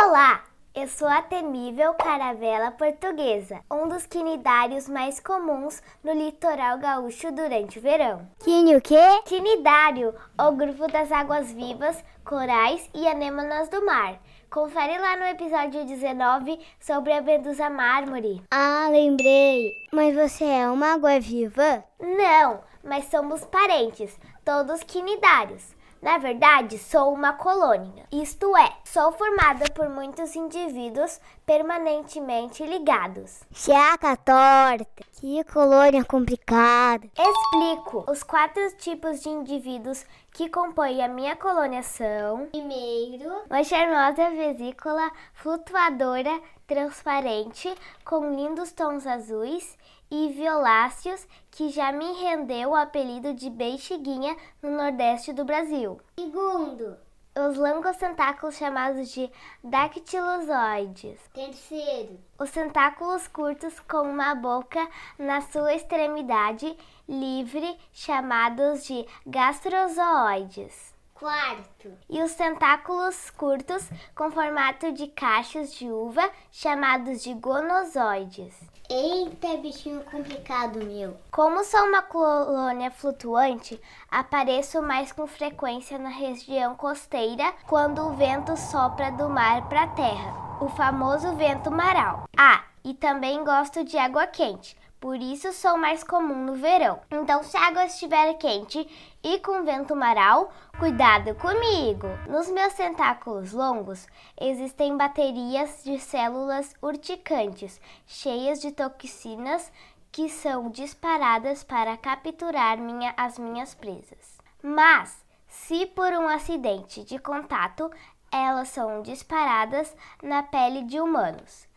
Olá, eu sou a temível caravela portuguesa, um dos quinidários mais comuns no litoral gaúcho durante o verão. Quini o quê? Quinidário, o grupo das águas vivas, corais e anêmonas do mar. Confere lá no episódio 19 sobre a medusa mármore. Ah, lembrei. Mas você é uma água viva? Não, mas somos parentes, todos quinidários. Na verdade, sou uma colônia. Isto é, sou formada por muitos indivíduos permanentemente ligados. Chaca torta. Que colônia complicada. Explico. Os quatro tipos de indivíduos que compõem a minha colônia são: primeiro, uma charmosa vesícula flutuadora transparente com lindos tons azuis e violáceos que já me rendeu o apelido de bexiguinha no nordeste do Brasil. segundo, Os longos tentáculos chamados de dactilozoides. terceiro, Os tentáculos curtos com uma boca na sua extremidade livre, chamados de gastrozoides. Quarto, E os tentáculos curtos com formato de cachos de uva, chamados de gonozoides. Eita, bichinho complicado, meu. Como sou uma colônia flutuante, apareço mais com frequência na região costeira quando o vento sopra do mar para a terra, o famoso vento maral. Ah, e também gosto de água quente, por isso sou mais comum no verão. Então, se a água estiver quente e com vento maral, cuidado comigo! Nos meus tentáculos longos existem baterias de células urticantes, cheias de toxinas que são disparadas para capturar minha, as minhas presas. Mas, se por um acidente de contato, elas são disparadas na pele de humanos.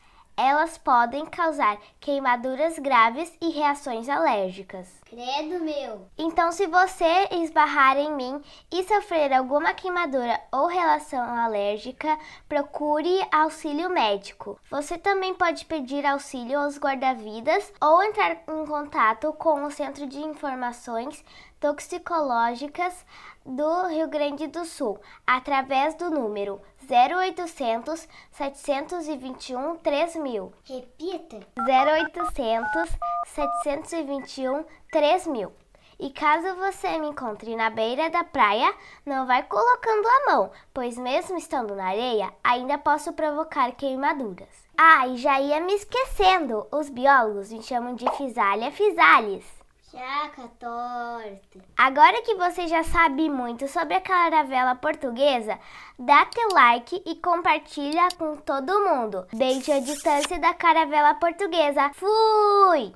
Elas podem causar queimaduras graves e reações alérgicas. Credo, meu. Então, se você esbarrar em mim e sofrer alguma queimadura ou relação alérgica, procure auxílio médico. Você também pode pedir auxílio aos guarda-vidas ou entrar em contato com o Centro de Informações Toxicológicas do Rio Grande do Sul através do número 0800 721 3000. Repita. 0800 721 3000. E caso você me encontre na beira da praia, não vai colocando a mão, pois mesmo estando na areia, ainda posso provocar queimaduras. Ah, e já ia me esquecendo, os biólogos me chamam de Physalia physalis. Chaca torta. Agora que você já sabe muito sobre a caravela portuguesa, dá teu like e compartilha com todo mundo. Beijo à distância da caravela portuguesa. Fui!